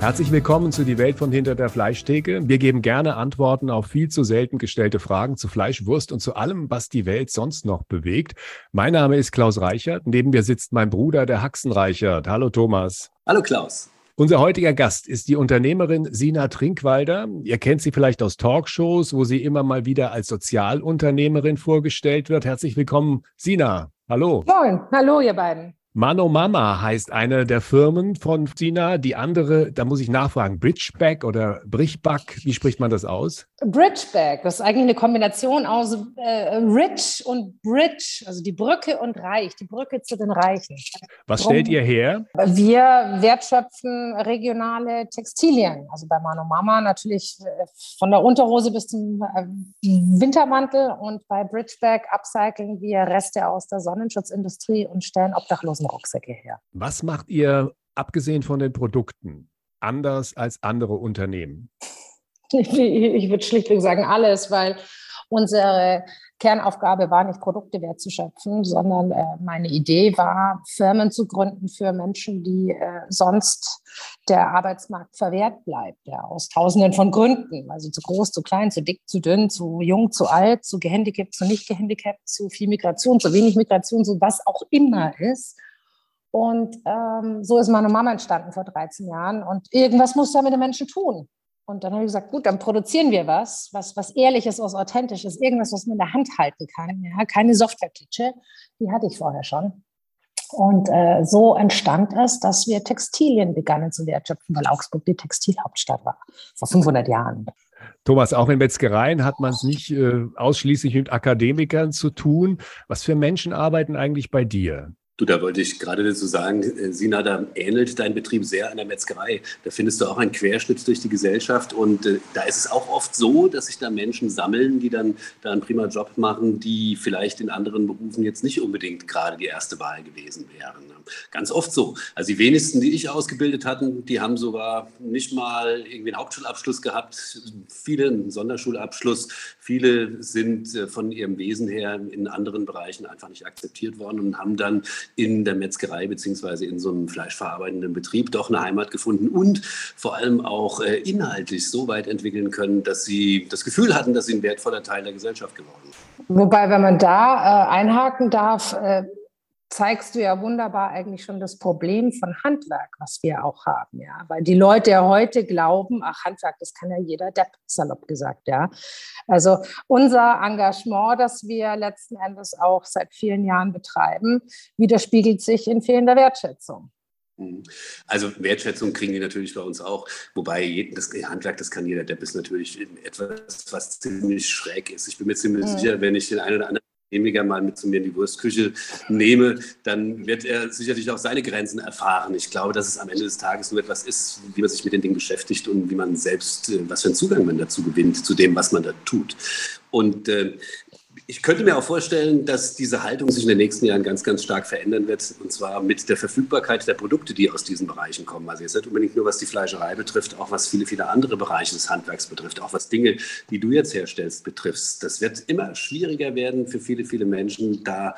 Herzlich willkommen zu Die Welt von hinter der Fleischtheke. Wir geben gerne Antworten auf viel zu selten gestellte Fragen zu Fleisch, Wurst und zu allem, was die Welt sonst noch bewegt. Mein Name ist Klaus Reichert. Neben mir sitzt mein Bruder, der Haxen Reichert. Hallo Thomas. Hallo Klaus. Unser heutiger Gast ist die Unternehmerin Sina Trinkwalder. Ihr kennt sie vielleicht aus Talkshows, wo sie immer mal wieder als Sozialunternehmerin vorgestellt wird. Herzlich willkommen, Sina. Hallo. Moin. Hallo, ihr beiden. Mano Mama heißt eine der Firmen von Sina. Die andere, da muss ich nachfragen, Bridgeback oder Brichback, wie spricht man das aus? Bridgeback, das ist eigentlich eine Kombination aus äh, Rich und Bridge, also die Brücke und Reich, die Brücke zu den Reichen. Was Drum, stellt ihr her? Wir wertschöpfen regionale Textilien. Also bei Mano Mama natürlich äh, von der Unterhose bis zum äh, Wintermantel und bei Bridgeback upcyclen wir Reste aus der Sonnenschutzindustrie und stellen Obdachlosen Rucksäcke her. Was macht ihr, abgesehen von den Produkten, anders als andere Unternehmen? Ich, ich würde schlichtweg sagen alles, weil unsere Kernaufgabe war nicht Produkte wertzuschöpfen, sondern äh, meine Idee war, Firmen zu gründen für Menschen, die äh, sonst der Arbeitsmarkt verwehrt bleibt, ja, aus tausenden von Gründen, also zu groß, zu klein, zu dick, zu dünn, zu jung, zu alt, zu gehandicapt, zu nicht gehandicapt, zu viel Migration, zu wenig Migration, so was auch immer ist. Und ähm, so ist meine Mama entstanden vor 13 Jahren. Und irgendwas muss da mit den Menschen tun. Und dann habe ich gesagt, gut, dann produzieren wir was, was, was ehrliches, was authentisches, irgendwas, was man in der Hand halten kann. Ja, keine Software-Klitsche, die hatte ich vorher schon. Und äh, so entstand es, dass wir Textilien begannen zu wertschöpfen, weil Augsburg die Textilhauptstadt war, vor 500 Jahren. Thomas, auch in Metzgereien hat man es nicht äh, ausschließlich mit Akademikern zu tun. Was für Menschen arbeiten eigentlich bei dir? Du, da wollte ich gerade dazu sagen, äh, Sina, da ähnelt dein Betrieb sehr einer Metzgerei. Da findest du auch einen Querschnitt durch die Gesellschaft und äh, da ist es auch oft so, dass sich da Menschen sammeln, die dann da einen prima Job machen, die vielleicht in anderen Berufen jetzt nicht unbedingt gerade die erste Wahl gewesen wären. Ne? Ganz oft so. Also die wenigsten, die ich ausgebildet hatten, die haben sogar nicht mal irgendwie einen Hauptschulabschluss gehabt, viele einen Sonderschulabschluss. Viele sind äh, von ihrem Wesen her in anderen Bereichen einfach nicht akzeptiert worden und haben dann in der Metzgerei beziehungsweise in so einem fleischverarbeitenden Betrieb doch eine Heimat gefunden und vor allem auch äh, inhaltlich so weit entwickeln können, dass sie das Gefühl hatten, dass sie ein wertvoller Teil der Gesellschaft geworden sind. Wobei, wenn man da äh, einhaken darf, äh, zeigst du ja wunderbar eigentlich schon das Problem von Handwerk, was wir auch haben, ja. Weil die Leute ja heute glauben, ach, Handwerk, das kann ja jeder Depp, salopp gesagt, ja. Also unser Engagement, das wir letzten Endes auch seit vielen Jahren betreiben, widerspiegelt sich in fehlender Wertschätzung. Mhm. Also Wertschätzung kriegen die natürlich bei uns auch, wobei das Handwerk, das kann jeder Depp, ist natürlich etwas, was ziemlich schräg ist. Ich bin mir ziemlich mhm. sicher, wenn ich den einen oder anderen Chemiker mal mit zu mir in die Wurstküche nehme, dann wird er sicherlich auch seine Grenzen erfahren. Ich glaube, dass es am Ende des Tages nur etwas ist, wie man sich mit den Dingen beschäftigt und wie man selbst, äh, was für einen Zugang man dazu gewinnt, zu dem, was man da tut. Und äh, ich könnte mir auch vorstellen, dass diese Haltung sich in den nächsten Jahren ganz, ganz stark verändern wird. Und zwar mit der Verfügbarkeit der Produkte, die aus diesen Bereichen kommen. Also jetzt nicht unbedingt nur, was die Fleischerei betrifft, auch was viele, viele andere Bereiche des Handwerks betrifft, auch was Dinge, die du jetzt herstellst, betrifft. Das wird immer schwieriger werden für viele, viele Menschen, da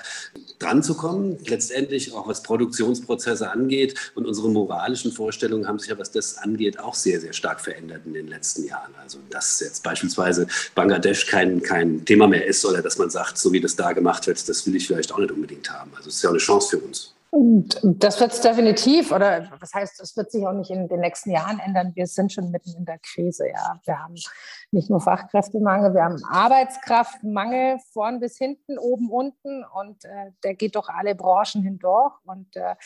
dran zu kommen. Letztendlich auch was Produktionsprozesse angeht. Und unsere moralischen Vorstellungen haben sich ja, was das angeht, auch sehr, sehr stark verändert in den letzten Jahren. Also, dass jetzt beispielsweise Bangladesch kein, kein Thema mehr ist oder dass man sagt, so wie das da gemacht wird, das will ich vielleicht auch nicht unbedingt haben. Also es ist ja auch eine Chance für uns. Und das wird es definitiv, oder was heißt, es wird sich auch nicht in den nächsten Jahren ändern. Wir sind schon mitten in der Krise, ja. Wir haben nicht nur Fachkräftemangel, wir haben Arbeitskraftmangel vorn bis hinten, oben, unten und äh, der geht doch alle Branchen hindurch. Und äh,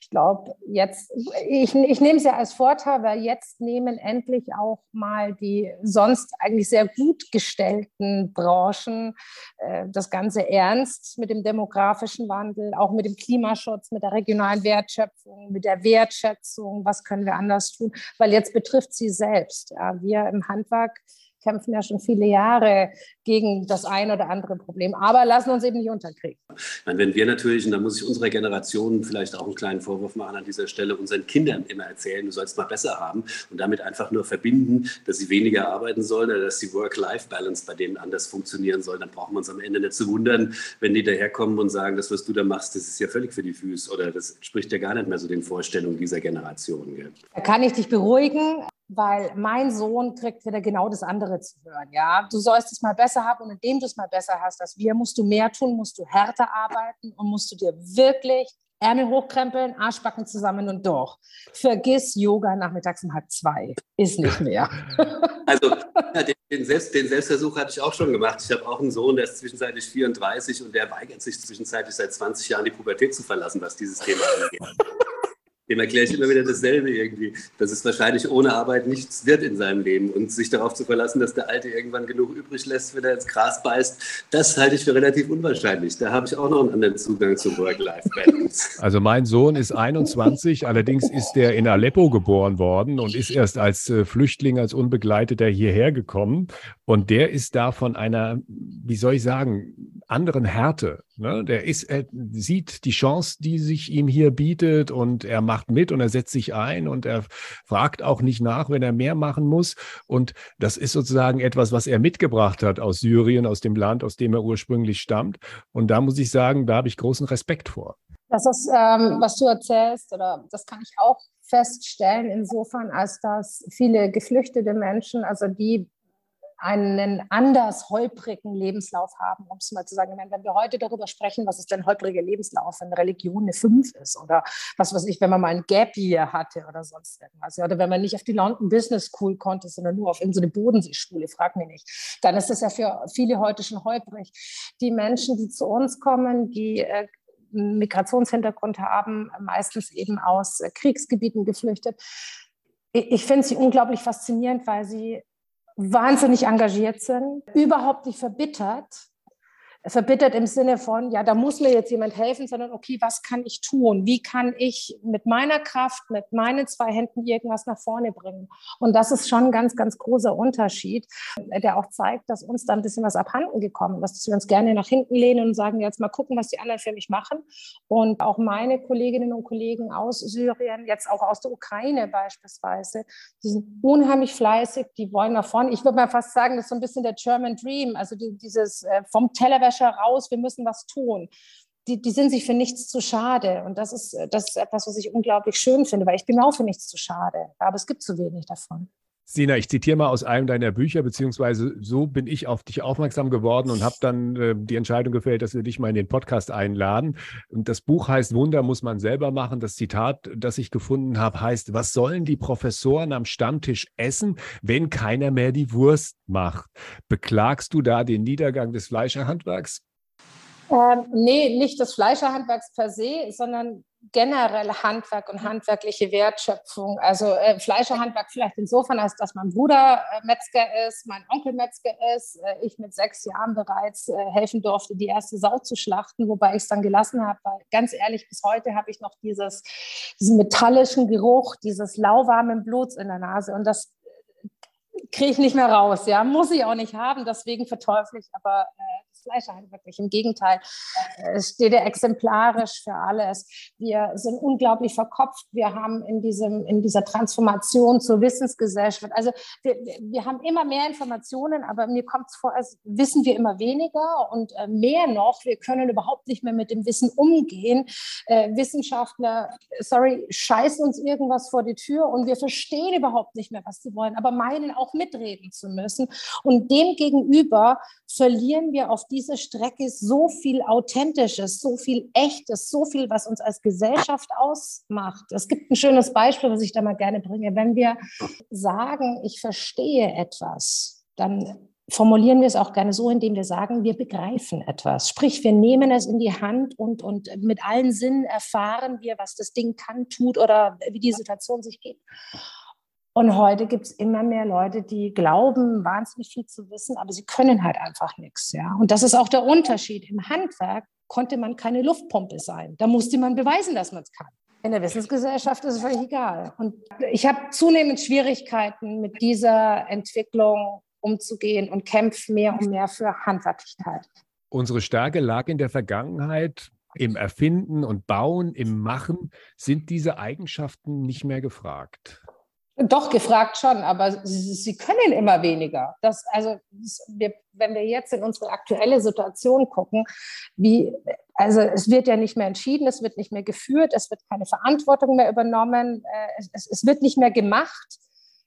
ich glaube, jetzt, ich, ich nehme es ja als Vorteil, weil jetzt nehmen endlich auch mal die sonst eigentlich sehr gut gestellten Branchen äh, das Ganze ernst mit dem demografischen Wandel, auch mit dem Klimaschutz mit der regionalen Wertschöpfung, mit der Wertschätzung, was können wir anders tun, weil jetzt betrifft sie selbst. Ja, wir im Handwerk kämpfen ja schon viele Jahre gegen das ein oder andere Problem, aber lassen uns eben nicht unterkriegen. Meine, wenn wir natürlich, und da muss ich unserer Generation vielleicht auch einen kleinen Vorwurf machen an dieser Stelle, unseren Kindern immer erzählen, du sollst mal besser haben und damit einfach nur verbinden, dass sie weniger arbeiten sollen oder dass die Work-Life-Balance bei denen anders funktionieren soll, dann brauchen wir uns am Ende nicht zu wundern, wenn die daherkommen und sagen, das, was du da machst, das ist ja völlig für die Füße oder das entspricht ja gar nicht mehr so den Vorstellungen dieser Generation. Gell? Da kann ich dich beruhigen weil mein Sohn kriegt wieder genau das andere zu hören. Ja, du sollst es mal besser haben und indem du es mal besser hast als wir, musst du mehr tun, musst du härter arbeiten und musst du dir wirklich Ärmel hochkrempeln, Arschbacken zusammen und durch. Vergiss Yoga nachmittags um halb zwei. Ist nicht mehr. Also ja, den, den, Selbst, den, Selbstversuch hatte ich auch schon gemacht. Ich habe auch einen Sohn, der ist zwischenzeitlich 34 und der weigert sich zwischenzeitlich seit 20 Jahren die Pubertät zu verlassen, was dieses Thema angeht. Dem erkläre ich immer wieder dasselbe irgendwie, dass es wahrscheinlich ohne Arbeit nichts wird in seinem Leben und sich darauf zu verlassen, dass der Alte irgendwann genug übrig lässt, wenn er ins Gras beißt, das halte ich für relativ unwahrscheinlich. Da habe ich auch noch einen anderen Zugang zu Work-Life-Balance. Also mein Sohn ist 21, allerdings ist er in Aleppo geboren worden und ist erst als äh, Flüchtling, als Unbegleiteter hierher gekommen und der ist da von einer, wie soll ich sagen, anderen Härte. Ne? Der ist, er sieht die Chance, die sich ihm hier bietet und er macht mit und er setzt sich ein und er fragt auch nicht nach, wenn er mehr machen muss. Und das ist sozusagen etwas, was er mitgebracht hat aus Syrien, aus dem Land, aus dem er ursprünglich stammt. Und da muss ich sagen, da habe ich großen Respekt vor. Das ist, ähm, was du erzählst, oder das kann ich auch feststellen, insofern, als dass viele geflüchtete Menschen, also die einen anders holprigen Lebenslauf haben, um es mal zu sagen. Wenn wir heute darüber sprechen, was ist denn holpriger Lebenslauf, wenn Religion eine 5 ist oder was weiß ich, wenn man mal ein Gap Year hatte oder sonst irgendwas, oder wenn man nicht auf die London Business School konnte, sondern nur auf irgendeine Bodenseeschule, frag mich nicht, dann ist das ja für viele heute schon holprig. Die Menschen, die zu uns kommen, die äh, Migrationshintergrund haben, meistens eben aus äh, Kriegsgebieten geflüchtet. Ich finde sie unglaublich faszinierend, weil sie wahnsinnig engagiert sind, überhaupt nicht verbittert, verbittert im Sinne von, ja, da muss mir jetzt jemand helfen, sondern okay, was kann ich tun? Wie kann ich mit meiner Kraft, mit meinen zwei Händen irgendwas nach vorne bringen? Und das ist schon ein ganz, ganz großer Unterschied, der auch zeigt, dass uns da ein bisschen was abhanden gekommen ist, dass wir uns gerne nach hinten lehnen und sagen, jetzt mal gucken, was die anderen für mich machen. Und auch meine Kolleginnen und Kollegen aus Syrien, jetzt auch aus der Ukraine beispielsweise, die sind unheimlich fleißig, die wollen nach vorne. Ich würde mal fast sagen, das ist so ein bisschen der German Dream, also dieses äh, vom Tellerwäscher Tellerwäscher raus, wir müssen was tun. Die, die sind sich für nichts zu schade. Und das ist, das ist etwas, was ich unglaublich schön finde, weil ich bin auch für nichts zu schade. Aber es gibt zu wenig davon. Sina, ich zitiere mal aus einem deiner Bücher, beziehungsweise so bin ich auf dich aufmerksam geworden und habe dann äh, die Entscheidung gefällt, dass wir dich mal in den Podcast einladen. Und das Buch heißt Wunder muss man selber machen. Das Zitat, das ich gefunden habe, heißt, was sollen die Professoren am Stammtisch essen, wenn keiner mehr die Wurst macht? Beklagst du da den Niedergang des Fleischerhandwerks? Ähm, nee, nicht des Fleischerhandwerks per se, sondern generell Handwerk und handwerkliche Wertschöpfung. Also äh, Fleischerhandwerk vielleicht insofern, als dass mein Bruder äh, Metzger ist, mein Onkel Metzger ist, äh, ich mit sechs Jahren bereits äh, helfen durfte, die erste Sau zu schlachten, wobei ich es dann gelassen habe, weil ganz ehrlich, bis heute habe ich noch dieses, diesen metallischen Geruch, dieses lauwarmen Bluts in der Nase und das kriege ich nicht mehr raus. Ja, muss ich auch nicht haben, deswegen verteufle ich aber äh, Fleischhandwerklich. Im Gegenteil, es steht ja exemplarisch für alles. Wir sind unglaublich verkopft. Wir haben in, diesem, in dieser Transformation zur Wissensgesellschaft, also wir, wir haben immer mehr Informationen, aber mir kommt es vor, als wissen wir immer weniger und äh, mehr noch, wir können überhaupt nicht mehr mit dem Wissen umgehen. Äh, Wissenschaftler, sorry, scheißen uns irgendwas vor die Tür und wir verstehen überhaupt nicht mehr, was sie wollen, aber meinen auch mitreden zu müssen. Und dem gegenüber verlieren wir auf dieser Strecke so viel Authentisches, so viel Echtes, so viel, was uns als Gesellschaft ausmacht. Es gibt ein schönes Beispiel, was ich da mal gerne bringe. Wenn wir sagen, ich verstehe etwas, dann formulieren wir es auch gerne so, indem wir sagen, wir begreifen etwas. Sprich, wir nehmen es in die Hand und, und mit allen Sinnen erfahren wir, was das Ding kann, tut oder wie die Situation sich geht. Und heute gibt es immer mehr Leute, die glauben, wahnsinnig viel zu wissen, aber sie können halt einfach nichts. Ja? Und das ist auch der Unterschied. Im Handwerk konnte man keine Luftpumpe sein. Da musste man beweisen, dass man es kann. In der Wissensgesellschaft ist es völlig egal. Und ich habe zunehmend Schwierigkeiten mit dieser Entwicklung umzugehen und kämpfe mehr und mehr für Handwerklichkeit. Unsere Stärke lag in der Vergangenheit im Erfinden und Bauen, im Machen. Sind diese Eigenschaften nicht mehr gefragt? Doch, gefragt schon, aber sie, sie können immer weniger. Das, also, wir, wenn wir jetzt in unsere aktuelle Situation gucken, wie, also es wird ja nicht mehr entschieden, es wird nicht mehr geführt, es wird keine Verantwortung mehr übernommen, äh, es, es, es wird nicht mehr gemacht,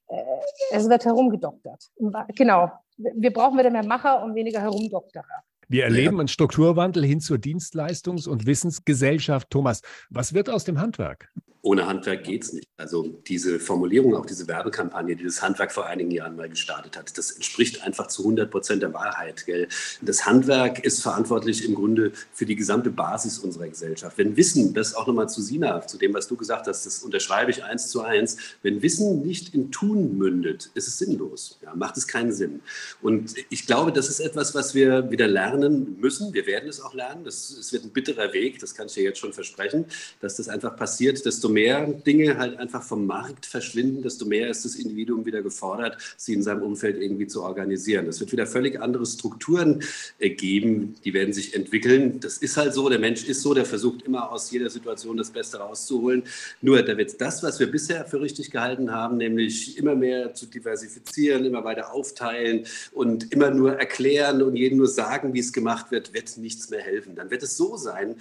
äh, es wird herumgedoktert. Genau, wir brauchen wieder mehr Macher und weniger Herumdokterer. Wir erleben einen Strukturwandel hin zur Dienstleistungs- und Wissensgesellschaft. Thomas, was wird aus dem Handwerk? ohne Handwerk geht es nicht. Also diese Formulierung, auch diese Werbekampagne, die das Handwerk vor einigen Jahren mal gestartet hat, das entspricht einfach zu 100 Prozent der Wahrheit. Gell? Das Handwerk ist verantwortlich im Grunde für die gesamte Basis unserer Gesellschaft. Wenn Wissen, das auch nochmal zu Sina, zu dem, was du gesagt hast, das unterschreibe ich eins zu eins, wenn Wissen nicht in Tun mündet, ist es sinnlos, ja, macht es keinen Sinn. Und ich glaube, das ist etwas, was wir wieder lernen müssen. Wir werden es auch lernen. Es wird ein bitterer Weg, das kann ich dir jetzt schon versprechen, dass das einfach passiert, desto mehr Dinge halt einfach vom Markt verschwinden, desto mehr ist das Individuum wieder gefordert, sie in seinem Umfeld irgendwie zu organisieren. Es wird wieder völlig andere Strukturen äh, geben, die werden sich entwickeln. Das ist halt so, der Mensch ist so, der versucht immer aus jeder Situation das Beste rauszuholen. Nur da wird das, was wir bisher für richtig gehalten haben, nämlich immer mehr zu diversifizieren, immer weiter aufteilen und immer nur erklären und jedem nur sagen, wie es gemacht wird, wird nichts mehr helfen. Dann wird es so sein,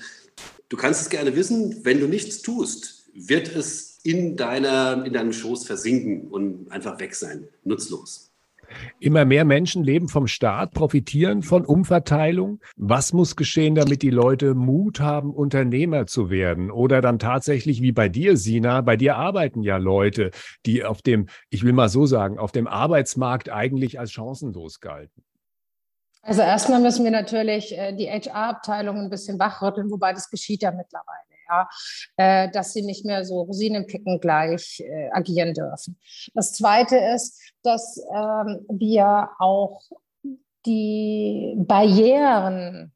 du kannst es gerne wissen, wenn du nichts tust, wird es in, deiner, in deinem Schoß versinken und einfach weg sein, nutzlos. Immer mehr Menschen leben vom Staat, profitieren von Umverteilung. Was muss geschehen, damit die Leute Mut haben, Unternehmer zu werden? Oder dann tatsächlich wie bei dir, Sina, bei dir arbeiten ja Leute, die auf dem, ich will mal so sagen, auf dem Arbeitsmarkt eigentlich als chancenlos galten. Also erstmal müssen wir natürlich äh, die HR-Abteilung ein bisschen wachrütteln, wobei das geschieht ja mittlerweile ja, äh, dass sie nicht mehr so Rosinenpicken gleich äh, agieren dürfen. Das Zweite ist, dass ähm, wir auch die Barrieren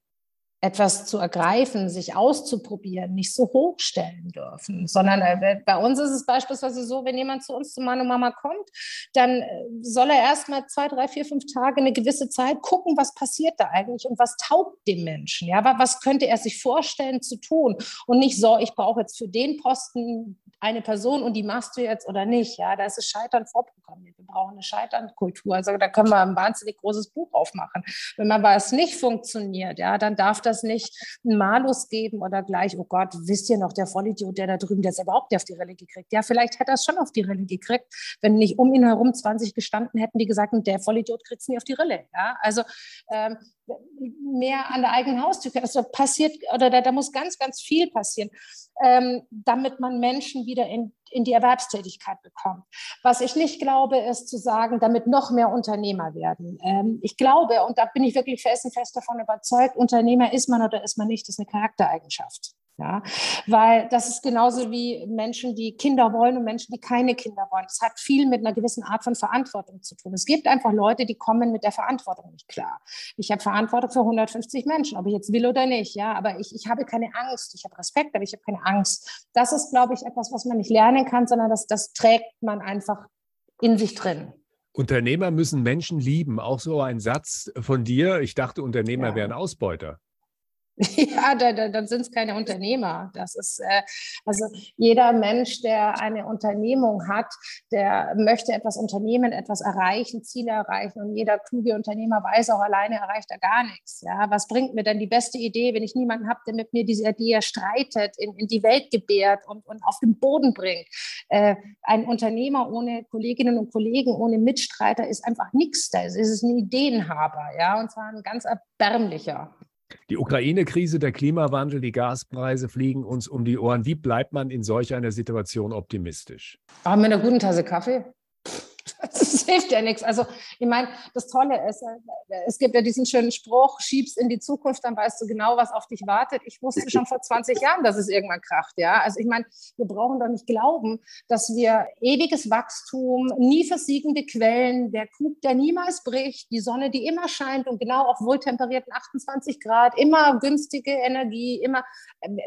etwas zu ergreifen, sich auszuprobieren, nicht so hoch stellen dürfen, sondern äh, bei uns ist es beispielsweise so, wenn jemand zu uns zu Mann und Mama kommt, dann äh, soll er erstmal zwei, drei, vier, fünf Tage eine gewisse Zeit gucken, was passiert da eigentlich und was taugt dem Menschen, ja, was könnte er sich vorstellen zu tun und nicht so, ich brauche jetzt für den Posten eine Person und die machst du jetzt oder nicht. Ja, da ist das Scheitern vorprogrammiert. Wir brauchen eine Scheiternkultur. Also da können wir ein wahnsinnig großes Buch aufmachen. Wenn aber es nicht funktioniert, ja, dann darf das nicht einen Malus geben oder gleich, oh Gott, wisst ihr noch, der Vollidiot, der da drüben, der ist überhaupt nicht auf die Rille gekriegt. Ja, vielleicht hätte er es schon auf die Rille gekriegt, wenn nicht um ihn herum 20 gestanden hätten, die gesagt der Vollidiot kriegt es nie auf die Rille. Ja, also ähm, mehr an der eigenen Haustür. Also passiert, oder da, da muss ganz, ganz viel passieren, ähm, damit man Menschen wieder in, in die Erwerbstätigkeit bekommt. Was ich nicht glaube, ist zu sagen, damit noch mehr Unternehmer werden. Ähm, ich glaube, und da bin ich wirklich felsenfest davon überzeugt, Unternehmer ist man oder ist man nicht, ist eine Charaktereigenschaft. Ja, weil das ist genauso wie Menschen, die Kinder wollen und Menschen, die keine Kinder wollen. Das hat viel mit einer gewissen Art von Verantwortung zu tun. Es gibt einfach Leute, die kommen mit der Verantwortung nicht klar. Ich habe Verantwortung für 150 Menschen, ob ich jetzt will oder nicht. Ja, aber ich, ich habe keine Angst. Ich habe Respekt, aber ich habe keine Angst. Das ist, glaube ich, etwas, was man nicht lernen kann, sondern das, das trägt man einfach in sich drin. Unternehmer müssen Menschen lieben. Auch so ein Satz von dir. Ich dachte, Unternehmer ja. wären Ausbeuter. Ja, da, da, dann sind es keine Unternehmer. Das ist äh, also jeder Mensch, der eine Unternehmung hat, der möchte etwas unternehmen, etwas erreichen, Ziele erreichen. Und jeder kluge Unternehmer weiß auch, alleine erreicht er gar nichts. Ja, was bringt mir denn die beste Idee, wenn ich niemanden habe, der mit mir diese Idee streitet, in, in die Welt gebärt und, und auf den Boden bringt? Äh, ein Unternehmer ohne Kolleginnen und Kollegen, ohne Mitstreiter ist einfach nichts. Da ist es ein Ideenhaber, ja, und zwar ein ganz erbärmlicher. Die Ukraine-Krise, der Klimawandel, die Gaspreise fliegen uns um die Ohren. Wie bleibt man in solch einer Situation optimistisch? Haben wir eine gute Tasse Kaffee? Das hilft ja nichts. Also, ich meine, das Tolle ist, äh, es gibt ja diesen schönen Spruch, schiebst in die Zukunft, dann weißt du genau, was auf dich wartet. Ich wusste schon vor 20 Jahren, dass es irgendwann kracht. Ja, also ich meine, wir brauchen doch nicht glauben, dass wir ewiges Wachstum, nie versiegende Quellen, der Krug, der niemals bricht, die Sonne, die immer scheint und genau auf wohltemperierten 28 Grad, immer günstige Energie, immer,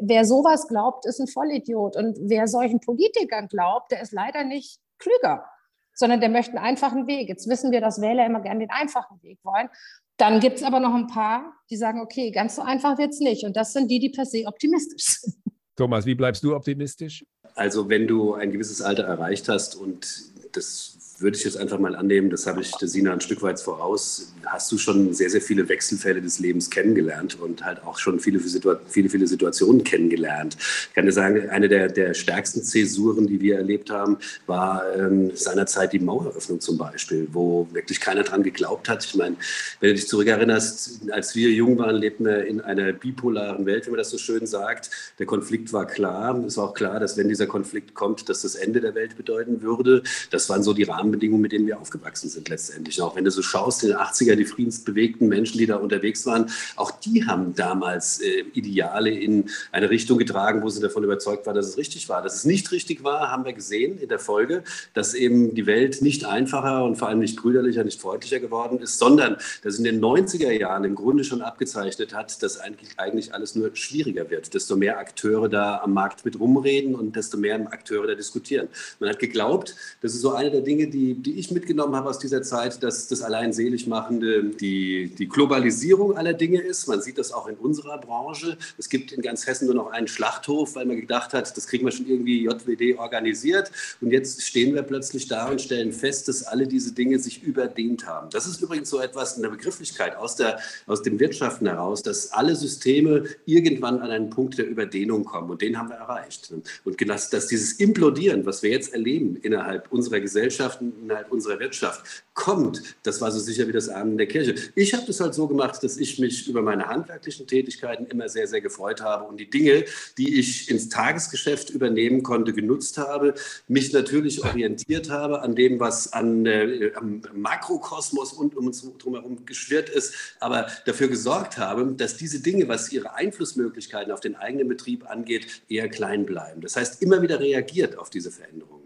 wer sowas glaubt, ist ein Vollidiot. Und wer solchen Politikern glaubt, der ist leider nicht klüger. Sondern der möchte einen einfachen Weg. Jetzt wissen wir, dass Wähler immer gerne den einfachen Weg wollen. Dann gibt es aber noch ein paar, die sagen, okay, ganz so einfach wird es nicht. Und das sind die, die per se optimistisch sind. Thomas, wie bleibst du optimistisch? Also wenn du ein gewisses Alter erreicht hast und das würde ich jetzt einfach mal annehmen, das habe ich der Sina ein Stück weit voraus, hast du schon sehr, sehr viele Wechselfälle des Lebens kennengelernt und halt auch schon viele, viele, viele Situationen kennengelernt. Ich kann dir sagen, eine der, der stärksten Zäsuren, die wir erlebt haben, war ähm, seinerzeit die Maueröffnung zum Beispiel, wo wirklich keiner dran geglaubt hat. Ich meine, wenn du dich zurückerinnerst, als wir jung waren, lebten wir in einer bipolaren Welt, wie man das so schön sagt. Der Konflikt war klar. Es war auch klar, dass wenn dieser Konflikt kommt, dass das Ende der Welt bedeuten würde. Das waren so die Rahmen Rahmenbedingungen, mit denen wir aufgewachsen sind letztendlich. Auch wenn du so schaust, in den 80er, die friedensbewegten Menschen, die da unterwegs waren, auch die haben damals äh, Ideale in eine Richtung getragen, wo sie davon überzeugt waren, dass es richtig war. Dass es nicht richtig war, haben wir gesehen in der Folge, dass eben die Welt nicht einfacher und vor allem nicht brüderlicher, nicht freundlicher geworden ist, sondern dass in den 90er Jahren im Grunde schon abgezeichnet hat, dass eigentlich, eigentlich alles nur schwieriger wird. Desto mehr Akteure da am Markt mit rumreden und desto mehr Akteure da diskutieren. Man hat geglaubt, das ist so eine der Dinge, die die, die ich mitgenommen habe aus dieser Zeit, dass das allein selig machende die, die Globalisierung aller Dinge ist. Man sieht das auch in unserer Branche. Es gibt in ganz Hessen nur noch einen Schlachthof, weil man gedacht hat, das kriegen wir schon irgendwie JWD organisiert. Und jetzt stehen wir plötzlich da und stellen fest, dass alle diese Dinge sich überdehnt haben. Das ist übrigens so etwas in der Begrifflichkeit aus, der, aus den Wirtschaften heraus, dass alle Systeme irgendwann an einen Punkt der Überdehnung kommen. Und den haben wir erreicht. Und dass, dass dieses Implodieren, was wir jetzt erleben innerhalb unserer Gesellschaften, innerhalb unserer Wirtschaft kommt, das war so sicher wie das Amen der Kirche. Ich habe das halt so gemacht, dass ich mich über meine handwerklichen Tätigkeiten immer sehr, sehr gefreut habe und die Dinge, die ich ins Tagesgeschäft übernehmen konnte, genutzt habe, mich natürlich orientiert habe an dem, was an, äh, am Makrokosmos und um uns drumherum geschwirrt ist, aber dafür gesorgt habe, dass diese Dinge, was ihre Einflussmöglichkeiten auf den eigenen Betrieb angeht, eher klein bleiben. Das heißt, immer wieder reagiert auf diese Veränderungen.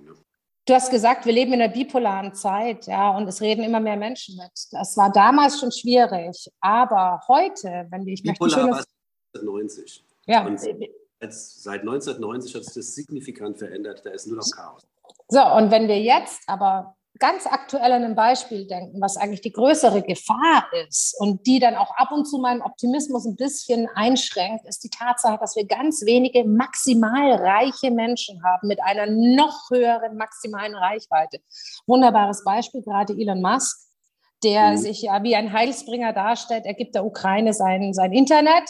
Du hast gesagt, wir leben in einer bipolaren Zeit, ja, und es reden immer mehr Menschen mit. Das war damals schon schwierig, aber heute, wenn wir ich Bipolar möchte, war 1990. Ja. Und seit 1990 hat sich das signifikant verändert. Da ist nur noch Chaos. So, und wenn wir jetzt aber ganz aktuell an ein Beispiel denken, was eigentlich die größere Gefahr ist und die dann auch ab und zu meinen Optimismus ein bisschen einschränkt, ist die Tatsache, dass wir ganz wenige maximal reiche Menschen haben mit einer noch höheren maximalen Reichweite. Wunderbares Beispiel, gerade Elon Musk, der mhm. sich ja wie ein Heilsbringer darstellt. Er gibt der Ukraine sein, sein Internet.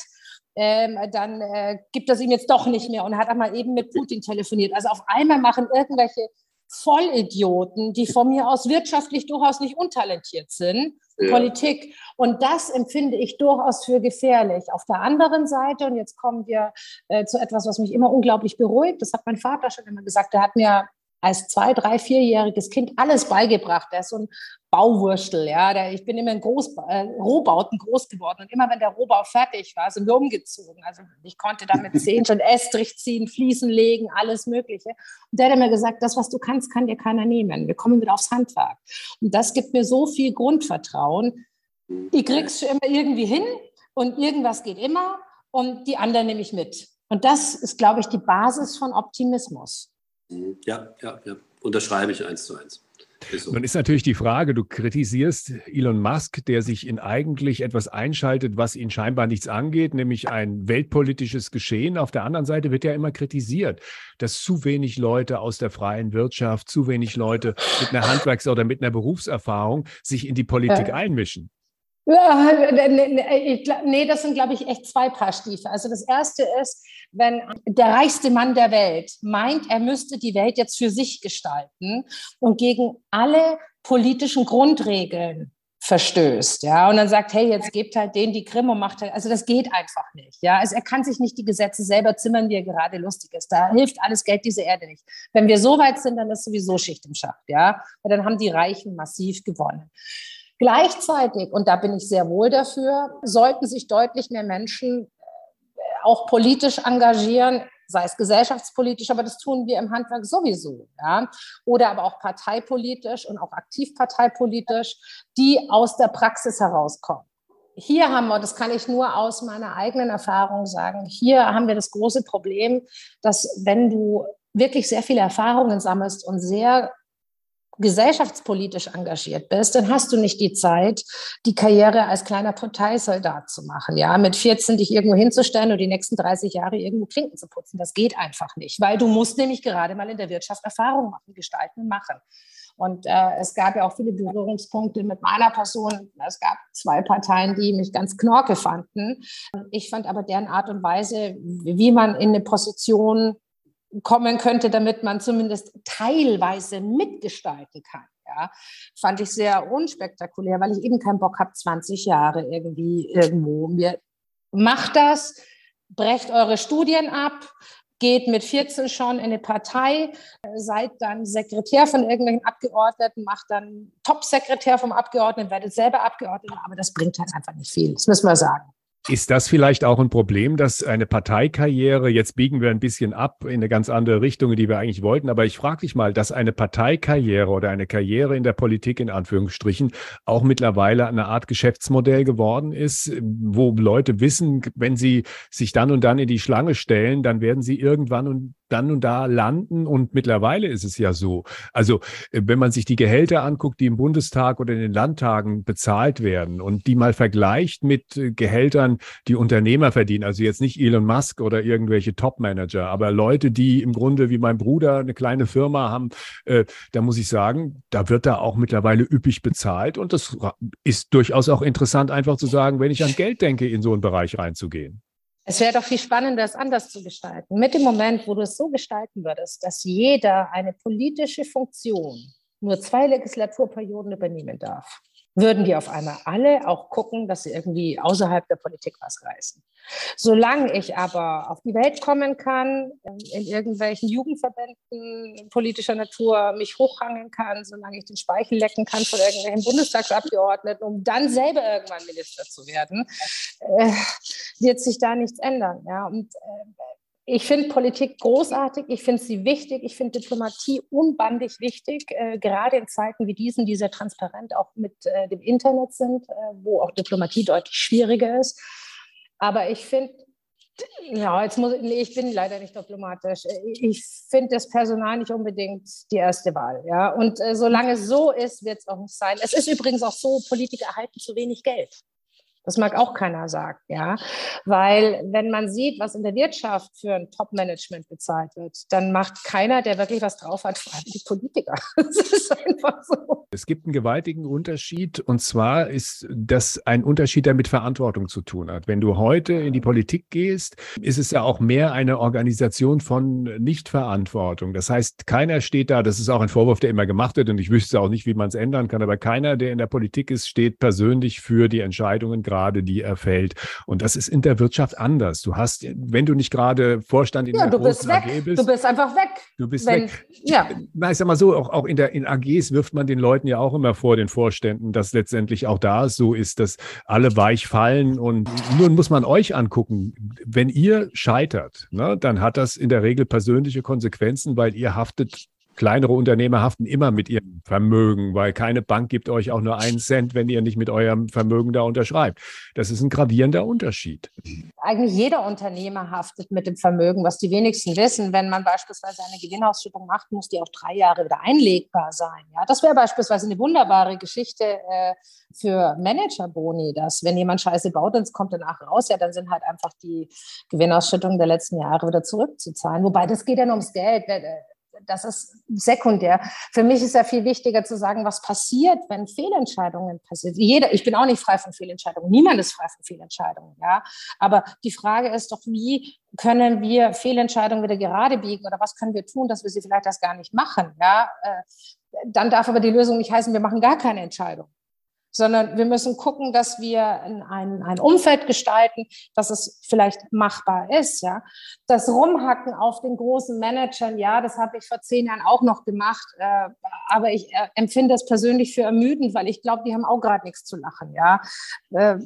Ähm, dann äh, gibt es ihm jetzt doch nicht mehr und hat einmal eben mit Putin telefoniert. Also auf einmal machen irgendwelche Vollidioten, die von mir aus wirtschaftlich durchaus nicht untalentiert sind, ja. Politik. Und das empfinde ich durchaus für gefährlich. Auf der anderen Seite, und jetzt kommen wir äh, zu etwas, was mich immer unglaublich beruhigt, das hat mein Vater schon immer gesagt, der hat mir als zwei, drei, vierjähriges Kind alles beigebracht. Der ist so ein Bauwurstel, ja. Der, ich bin immer in Groß, äh, Rohbauten groß geworden und immer wenn der Rohbau fertig war, sind wir umgezogen. Also ich konnte da mit zehn schon Estrich ziehen, Fliesen legen, alles Mögliche. Und der hat mir gesagt, das, was du kannst, kann dir keiner nehmen. Wir kommen wieder aufs Handwerk. Und das gibt mir so viel Grundvertrauen. Ich krieg's immer irgendwie hin und irgendwas geht immer und die anderen nehme ich mit. Und das ist, glaube ich, die Basis von Optimismus. Mhm. Ja, ja, ja. Unterschreibe ich eins zu eins. Ist so. Nun ist natürlich die Frage, du kritisierst Elon Musk, der sich in eigentlich etwas einschaltet, was ihn scheinbar nichts angeht, nämlich ein weltpolitisches Geschehen. Auf der anderen Seite wird ja immer kritisiert, dass zu wenig Leute aus der freien Wirtschaft, zu wenig Leute mit einer Handwerks- oder mit einer Berufserfahrung sich in die Politik einmischen. Ja, nee, das sind, glaube ich, echt zwei Paar Stiefel. Also das erste ist, wenn der reichste Mann der Welt meint, er müsste die Welt jetzt für sich gestalten und gegen alle politischen Grundregeln verstößt, ja, und dann sagt, hey, jetzt gebt halt denen die Krim und macht halt, also das geht einfach nicht, ja, also er kann sich nicht die Gesetze selber zimmern, wie er gerade lustig ist, da hilft alles Geld dieser Erde nicht. Wenn wir so weit sind, dann ist sowieso Schicht im Schacht, ja, weil dann haben die Reichen massiv gewonnen. Gleichzeitig, und da bin ich sehr wohl dafür, sollten sich deutlich mehr Menschen äh, auch politisch engagieren, sei es gesellschaftspolitisch, aber das tun wir im Handwerk sowieso, ja, oder aber auch parteipolitisch und auch aktivparteipolitisch, die aus der Praxis herauskommen. Hier haben wir, das kann ich nur aus meiner eigenen Erfahrung sagen, hier haben wir das große Problem, dass wenn du wirklich sehr viele Erfahrungen sammelst und sehr gesellschaftspolitisch engagiert bist, dann hast du nicht die Zeit, die Karriere als kleiner Parteisoldat zu machen. Ja, mit 14 dich irgendwo hinzustellen und die nächsten 30 Jahre irgendwo Klinken zu putzen. Das geht einfach nicht, weil du musst nämlich gerade mal in der Wirtschaft Erfahrung machen, gestalten, machen. Und äh, es gab ja auch viele Berührungspunkte mit meiner Person. Es gab zwei Parteien, die mich ganz knorke fanden. Ich fand aber deren Art und Weise, wie man in eine Position kommen könnte, damit man zumindest teilweise mitgestalten kann. Ja, fand ich sehr unspektakulär, weil ich eben keinen Bock habe, 20 Jahre irgendwie irgendwo mir macht das, brecht eure Studien ab, geht mit 14 schon in eine Partei, seid dann Sekretär von irgendwelchen Abgeordneten, macht dann Top-Sekretär vom Abgeordneten, werdet selber Abgeordneter, aber das bringt halt einfach nicht viel. Das müssen wir sagen. Ist das vielleicht auch ein Problem, dass eine Parteikarriere, jetzt biegen wir ein bisschen ab in eine ganz andere Richtung, die wir eigentlich wollten, aber ich frage dich mal, dass eine Parteikarriere oder eine Karriere in der Politik in Anführungsstrichen auch mittlerweile eine Art Geschäftsmodell geworden ist, wo Leute wissen, wenn sie sich dann und dann in die Schlange stellen, dann werden sie irgendwann und dann und da landen. Und mittlerweile ist es ja so. Also äh, wenn man sich die Gehälter anguckt, die im Bundestag oder in den Landtagen bezahlt werden und die mal vergleicht mit äh, Gehältern, die Unternehmer verdienen, also jetzt nicht Elon Musk oder irgendwelche Top-Manager, aber Leute, die im Grunde wie mein Bruder eine kleine Firma haben, äh, da muss ich sagen, da wird da auch mittlerweile üppig bezahlt. Und das ist durchaus auch interessant, einfach zu sagen, wenn ich an Geld denke, in so einen Bereich reinzugehen. Es wäre doch viel spannender, es anders zu gestalten. Mit dem Moment, wo du es so gestalten würdest, dass jeder eine politische Funktion nur zwei Legislaturperioden übernehmen darf, würden die auf einmal alle auch gucken, dass sie irgendwie außerhalb der Politik was reißen. Solange ich aber auf die Welt kommen kann, in irgendwelchen Jugendverbänden politischer Natur mich hochhangeln kann, solange ich den Speichel lecken kann von irgendwelchen Bundestagsabgeordneten, um dann selber irgendwann Minister zu werden, äh, wird sich da nichts ändern. Ja? Und äh, ich finde Politik großartig, ich finde sie wichtig, ich finde Diplomatie unbandig wichtig, äh, gerade in Zeiten wie diesen, die sehr transparent auch mit äh, dem Internet sind, äh, wo auch Diplomatie deutlich schwieriger ist. Aber ich finde, ja, jetzt muss ich, nee, ich bin leider nicht diplomatisch. Ich finde das Personal nicht unbedingt die erste Wahl. Ja? Und äh, solange es so ist, wird es auch nicht sein. Es ist übrigens auch so, Politiker erhalten zu wenig Geld. Das mag auch keiner sagen, ja. Weil wenn man sieht, was in der Wirtschaft für ein Top-Management bezahlt wird, dann macht keiner, der wirklich was drauf hat, vor die Politiker. Das ist einfach so. Es gibt einen gewaltigen Unterschied und zwar ist das ein Unterschied, der mit Verantwortung zu tun hat. Wenn du heute in die Politik gehst, ist es ja auch mehr eine Organisation von Nichtverantwortung. Das heißt, keiner steht da, das ist auch ein Vorwurf, der immer gemacht wird und ich wüsste auch nicht, wie man es ändern kann, aber keiner, der in der Politik ist, steht persönlich für die Entscheidungen gerade gerade, die er fällt. Und das ist in der Wirtschaft anders. Du hast, wenn du nicht gerade Vorstand in ja, der du bist weg. AG bist. Du bist einfach weg. Du bist wenn, weg. Ja. Na, ich sag mal so, auch, auch in der in AGs wirft man den Leuten ja auch immer vor, den Vorständen, dass letztendlich auch da so ist, dass alle weich fallen. Und nun muss man euch angucken, wenn ihr scheitert, ne, dann hat das in der Regel persönliche Konsequenzen, weil ihr haftet kleinere Unternehmer haften immer mit ihrem Vermögen, weil keine Bank gibt euch auch nur einen Cent, wenn ihr nicht mit eurem Vermögen da unterschreibt. Das ist ein gravierender Unterschied. Eigentlich jeder Unternehmer haftet mit dem Vermögen, was die wenigsten wissen. Wenn man beispielsweise eine Gewinnausschüttung macht, muss die auch drei Jahre wieder einlegbar sein. Ja, das wäre beispielsweise eine wunderbare Geschichte äh, für Managerboni, dass wenn jemand Scheiße baut und es kommt danach raus, ja, dann sind halt einfach die Gewinnausschüttungen der letzten Jahre wieder zurückzuzahlen. Wobei das geht nur ums Geld das ist sekundär. Für mich ist ja viel wichtiger zu sagen, was passiert, wenn Fehlentscheidungen passieren. Jeder, ich bin auch nicht frei von Fehlentscheidungen. Niemand ist frei von Fehlentscheidungen, ja. Aber die Frage ist doch, wie können wir Fehlentscheidungen wieder gerade biegen oder was können wir tun, dass wir sie vielleicht erst gar nicht machen, ja. Äh, dann darf aber die Lösung nicht heißen, wir machen gar keine Entscheidung sondern wir müssen gucken, dass wir ein, ein Umfeld gestalten, dass es vielleicht machbar ist. Ja, das Rumhacken auf den großen Managern, ja, das habe ich vor zehn Jahren auch noch gemacht, äh, aber ich äh, empfinde das persönlich für ermüdend, weil ich glaube, die haben auch gerade nichts zu lachen. Ja, äh,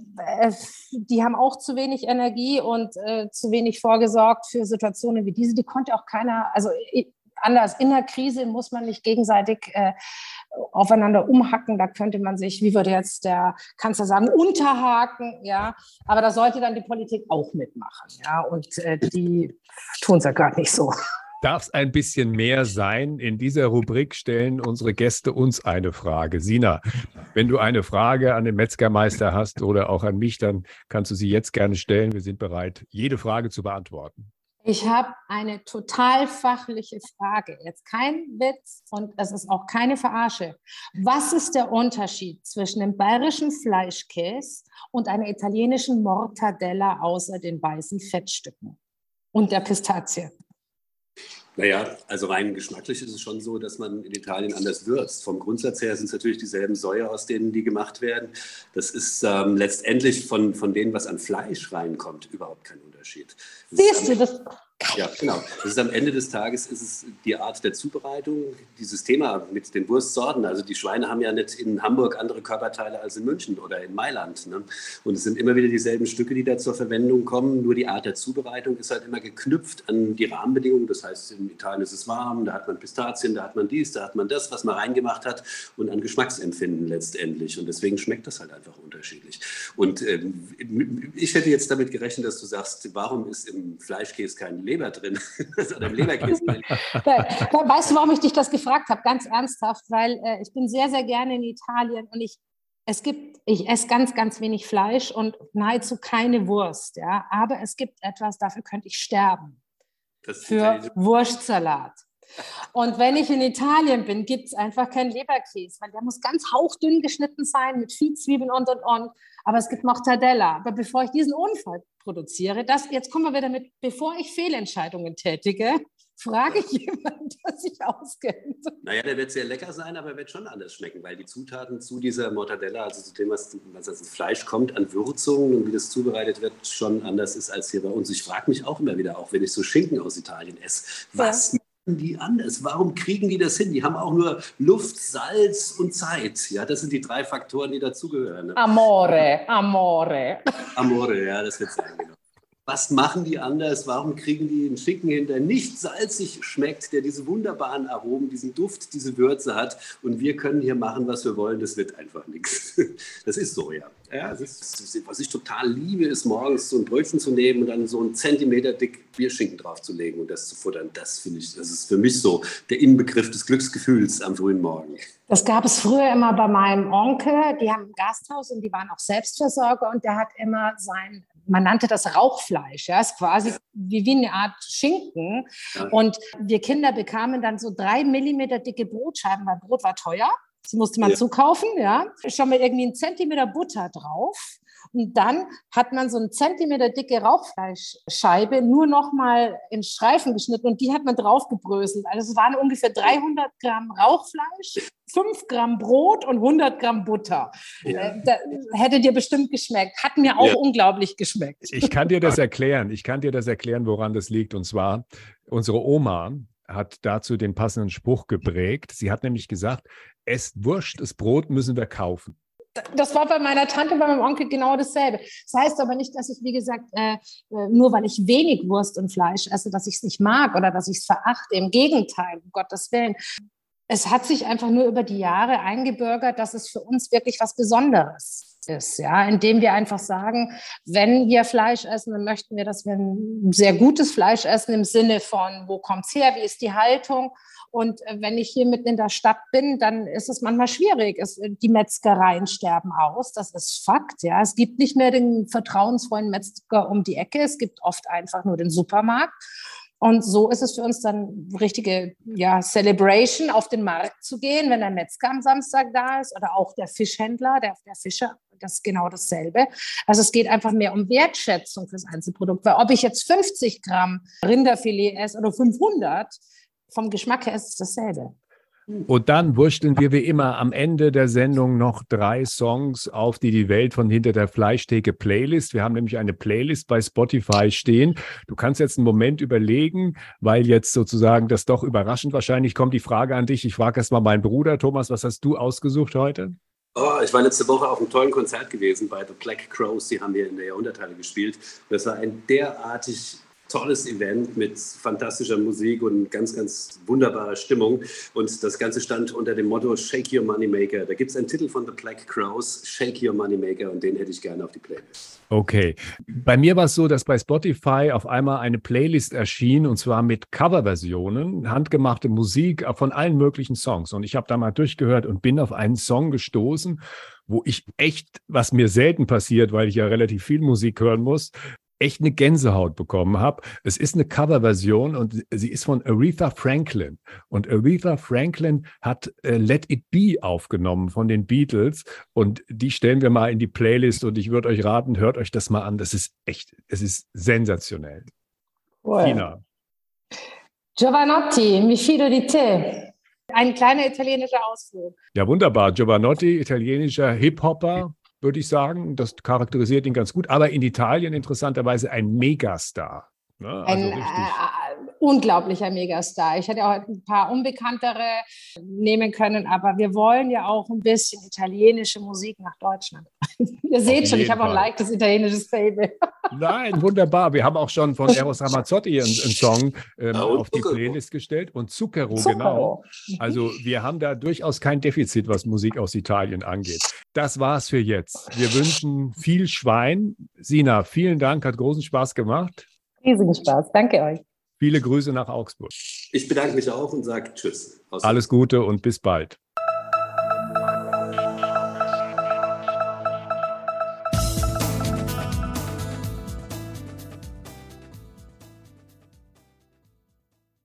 die haben auch zu wenig Energie und äh, zu wenig vorgesorgt für Situationen wie diese. Die konnte auch keiner, also anders. In der Krise muss man nicht gegenseitig äh, aufeinander umhacken. Da könnte man sich, wie würde jetzt der Kanzler sagen, unterhaken. Ja, aber da sollte dann die Politik auch mitmachen. Ja, und äh, die tun es ja gerade nicht so. Darf es ein bisschen mehr sein? In dieser Rubrik stellen unsere Gäste uns eine Frage. Sina, wenn du eine Frage an den Metzgermeister hast oder auch an mich, dann kannst du sie jetzt gerne stellen. Wir sind bereit, jede Frage zu beantworten. Ich habe eine total fachliche Frage. Jetzt kein Witz und es ist auch keine Verarsche. Was ist der Unterschied zwischen dem bayerischen Fleischkäse und einer italienischen Mortadella außer den weißen Fettstücken und der Pistazie? Naja, also rein geschmacklich ist es schon so, dass man in Italien anders würzt. Vom Grundsatz her sind es natürlich dieselben Säure, aus denen die gemacht werden. Das ist ähm, letztendlich von, von dem, was an Fleisch reinkommt, überhaupt kein Unterschied. Das Siehst du, das ja, genau. Das ist am Ende des Tages ist es die Art der Zubereitung, dieses Thema mit den Wurstsorten. Also die Schweine haben ja nicht in Hamburg andere Körperteile als in München oder in Mailand. Ne? Und es sind immer wieder dieselben Stücke, die da zur Verwendung kommen. Nur die Art der Zubereitung ist halt immer geknüpft an die Rahmenbedingungen. Das heißt, in Italien ist es warm, da hat man Pistazien, da hat man dies, da hat man das, was man reingemacht hat und an Geschmacksempfinden letztendlich. Und deswegen schmeckt das halt einfach unterschiedlich. Und ähm, ich hätte jetzt damit gerechnet, dass du sagst, warum ist im Fleischkäse kein Leber drin oder im Leberkäse drin. Weißt du, warum ich dich das gefragt habe? Ganz ernsthaft, weil äh, ich bin sehr, sehr gerne in Italien und ich es gibt, ich esse ganz, ganz wenig Fleisch und nahezu keine Wurst, ja. Aber es gibt etwas, dafür könnte ich sterben. für Wurstsalat. Und wenn ich in Italien bin, gibt es einfach keinen Leberkäse, weil der muss ganz hauchdünn geschnitten sein mit viel Zwiebeln und und und. Aber es gibt Mortadella. Aber bevor ich diesen Unfall produziere, das, jetzt kommen wir wieder mit, bevor ich Fehlentscheidungen tätige, frage ich jemanden, der sich auskennt. Naja, der wird sehr lecker sein, aber er wird schon anders schmecken, weil die Zutaten zu dieser Mortadella, also zu dem, was, was als Fleisch kommt, an Würzungen und wie das zubereitet wird, schon anders ist als hier bei uns. Ich frage mich auch immer wieder, auch wenn ich so Schinken aus Italien esse, was die anders? Warum kriegen die das hin? Die haben auch nur Luft, Salz und Zeit. Ja, das sind die drei Faktoren, die dazugehören. Ne? Amore, Amore. Amore, ja, das wird sein, genau was machen die anders? Warum kriegen die einen Schinken hin, der nicht salzig schmeckt, der diese wunderbaren Aromen, diesen Duft, diese Würze hat? Und wir können hier machen, was wir wollen. Das wird einfach nichts. Das ist so, ja. ja ist, was ich total liebe, ist morgens so ein Brötchen zu nehmen und dann so einen Zentimeter dick Bierschinken draufzulegen und das zu futtern. Das finde ich, das ist für mich so der Inbegriff des Glücksgefühls am frühen Morgen. Das gab es früher immer bei meinem Onkel. Die haben ein Gasthaus und die waren auch Selbstversorger und der hat immer sein man nannte das Rauchfleisch, ja, ist quasi wie, wie eine Art Schinken. Und wir Kinder bekamen dann so drei Millimeter dicke Brotscheiben, weil Brot war teuer. Das musste man ja. zukaufen, ja. Schon mal irgendwie einen Zentimeter Butter drauf. Und dann hat man so eine Zentimeter dicke Rauchfleischscheibe nur noch mal in Streifen geschnitten und die hat man draufgebröselt. Also es waren ungefähr 300 Gramm Rauchfleisch, 5 Gramm Brot und 100 Gramm Butter. Ja. Äh, hätte dir bestimmt geschmeckt. Hat mir auch ja. unglaublich geschmeckt. Ich kann dir das erklären. Ich kann dir das erklären, woran das liegt. Und zwar unsere Oma, hat dazu den passenden Spruch geprägt. Sie hat nämlich gesagt, esst Wurst, das Brot müssen wir kaufen das war bei meiner Tante, bei meinem Onkel genau dasselbe. Das heißt aber nicht, dass ich, wie gesagt, äh, äh nur weil ich wenig Wurst und Fleisch esse, dass ich es nicht mag oder dass ich es verachte. Im Gegenteil, um Gottes Willen. Es hat sich einfach nur über die Jahre eingebürgert, dass es für uns wirklich was Besonderes ist, ja, indem wir einfach sagen, wenn wir Fleisch essen, dann möchten wir, dass wir ein sehr gutes Fleisch essen im Sinne von, wo kommt es her, wie ist die Haltung und äh, wenn ich hier mitten in der Stadt bin, dann ist es manchmal schwierig. Es, äh, die Metzgereien sterben aus, das ist Fakt. Ja, es gibt nicht mehr den vertrauensvollen Metzger um die Ecke. Es gibt oft einfach nur den Supermarkt. Und so ist es für uns dann richtige ja, Celebration, auf den Markt zu gehen, wenn der Metzger am Samstag da ist oder auch der Fischhändler, der, der Fischer, das ist genau dasselbe. Also es geht einfach mehr um Wertschätzung fürs Einzelprodukt. Weil ob ich jetzt 50 Gramm Rinderfilet esse oder 500, vom Geschmack her ist es dasselbe. Und dann wursteln wir wie immer am Ende der Sendung noch drei Songs auf die die Welt von hinter der Fleischtheke Playlist. Wir haben nämlich eine Playlist bei Spotify stehen. Du kannst jetzt einen Moment überlegen, weil jetzt sozusagen das doch überraschend wahrscheinlich kommt die Frage an dich. Ich frage erst mal meinen Bruder Thomas, was hast du ausgesucht heute? Oh, ich war letzte Woche auf einem tollen Konzert gewesen bei The Black Crows. Die haben hier in der Jahrhunderthalle gespielt. Das war ein derartig tolles Event mit fantastischer Musik und ganz, ganz wunderbarer Stimmung. Und das Ganze stand unter dem Motto Shake Your Moneymaker. Da gibt es einen Titel von The Black Crows, Shake Your Moneymaker, und den hätte ich gerne auf die Playlist. Okay. Bei mir war es so, dass bei Spotify auf einmal eine Playlist erschien und zwar mit Coverversionen, handgemachte Musik von allen möglichen Songs. Und ich habe da mal durchgehört und bin auf einen Song gestoßen, wo ich echt, was mir selten passiert, weil ich ja relativ viel Musik hören muss, echt eine Gänsehaut bekommen habe. Es ist eine Coverversion und sie ist von Aretha Franklin. Und Aretha Franklin hat äh, Let It Be aufgenommen von den Beatles. Und die stellen wir mal in die Playlist und ich würde euch raten, hört euch das mal an. Das ist echt, es ist sensationell. Cool. Tina. Giovanotti, mi fido di te. Ein kleiner italienischer Ausflug. Ja, wunderbar. Giovanotti, italienischer Hip-Hopper, würde ich sagen. Das charakterisiert ihn ganz gut. Aber in Italien interessanterweise ein Megastar. Ne? Also ein äh, unglaublicher Megastar. Ich hätte auch ein paar unbekanntere nehmen können, aber wir wollen ja auch ein bisschen italienische Musik nach Deutschland. Ihr seht schon, ich habe auch ein leichtes italienisches Fable. Nein, wunderbar. Wir haben auch schon von Eros Ramazzotti einen, einen Song ähm, auf die Playlist gestellt und Zucchero, Zucchero, genau. Also wir haben da durchaus kein Defizit, was Musik aus Italien angeht. Das war's für jetzt. Wir wünschen viel Schwein. Sina, vielen Dank, hat großen Spaß gemacht. Riesigen Spaß. Danke euch. Viele Grüße nach Augsburg. Ich bedanke mich auch und sage Tschüss. Alles Gute und bis bald.